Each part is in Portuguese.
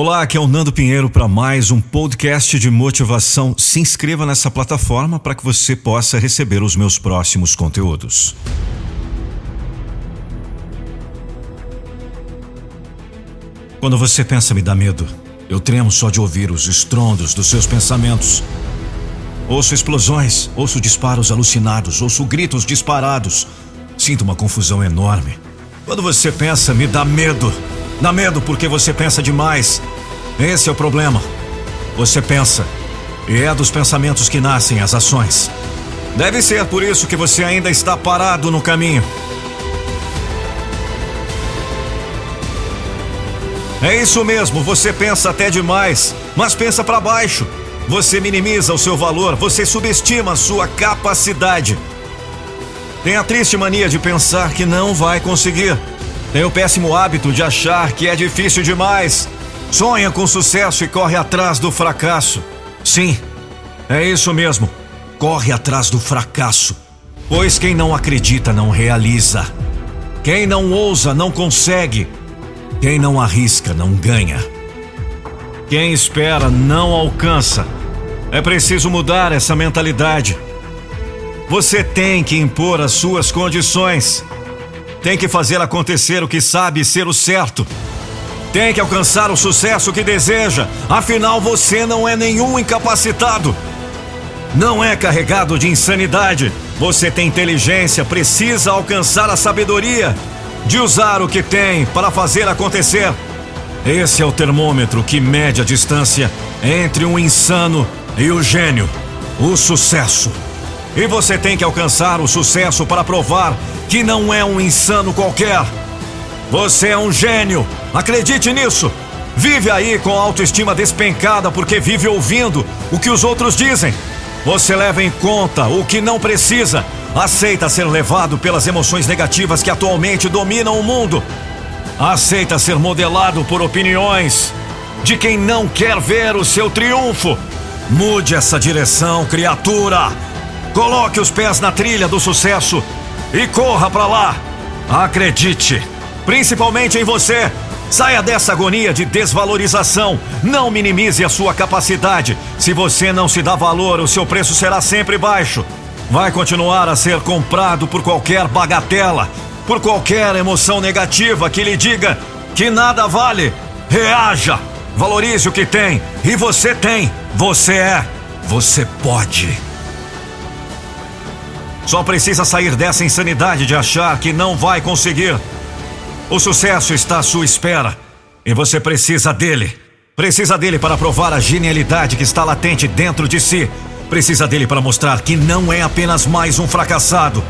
Olá, aqui é o Nando Pinheiro para mais um podcast de motivação. Se inscreva nessa plataforma para que você possa receber os meus próximos conteúdos. Quando você pensa me dá medo, eu tremo só de ouvir os estrondos dos seus pensamentos. Ouço explosões, ouço disparos alucinados, ouço gritos disparados. Sinto uma confusão enorme. Quando você pensa, me dá medo. Dá medo porque você pensa demais. Esse é o problema. Você pensa, e é dos pensamentos que nascem as ações. Deve ser por isso que você ainda está parado no caminho. É isso mesmo, você pensa até demais, mas pensa para baixo. Você minimiza o seu valor, você subestima a sua capacidade. Tem a triste mania de pensar que não vai conseguir. Tem o péssimo hábito de achar que é difícil demais. Sonha com sucesso e corre atrás do fracasso. Sim, é isso mesmo. Corre atrás do fracasso. Pois quem não acredita não realiza. Quem não ousa não consegue. Quem não arrisca não ganha. Quem espera não alcança. É preciso mudar essa mentalidade. Você tem que impor as suas condições. Tem que fazer acontecer o que sabe ser o certo. Tem que alcançar o sucesso que deseja, afinal você não é nenhum incapacitado. Não é carregado de insanidade. Você tem inteligência, precisa alcançar a sabedoria de usar o que tem para fazer acontecer. Esse é o termômetro que mede a distância entre um insano e o gênio, o sucesso. E você tem que alcançar o sucesso para provar que não é um insano qualquer. Você é um gênio, acredite nisso. Vive aí com autoestima despencada porque vive ouvindo o que os outros dizem. Você leva em conta o que não precisa, aceita ser levado pelas emoções negativas que atualmente dominam o mundo. Aceita ser modelado por opiniões de quem não quer ver o seu triunfo. Mude essa direção, criatura. Coloque os pés na trilha do sucesso e corra para lá. Acredite, principalmente em você. Saia dessa agonia de desvalorização. Não minimize a sua capacidade. Se você não se dá valor, o seu preço será sempre baixo. Vai continuar a ser comprado por qualquer bagatela, por qualquer emoção negativa que lhe diga que nada vale. Reaja, valorize o que tem e você tem. Você é, você pode. Só precisa sair dessa insanidade de achar que não vai conseguir. O sucesso está à sua espera e você precisa dele. Precisa dele para provar a genialidade que está latente dentro de si. Precisa dele para mostrar que não é apenas mais um fracassado.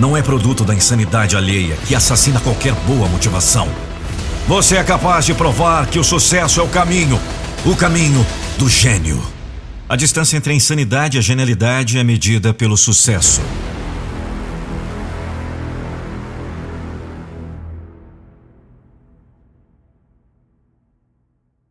Não é produto da insanidade alheia que assassina qualquer boa motivação. Você é capaz de provar que o sucesso é o caminho o caminho do gênio. A distância entre a insanidade e a genialidade é medida pelo sucesso.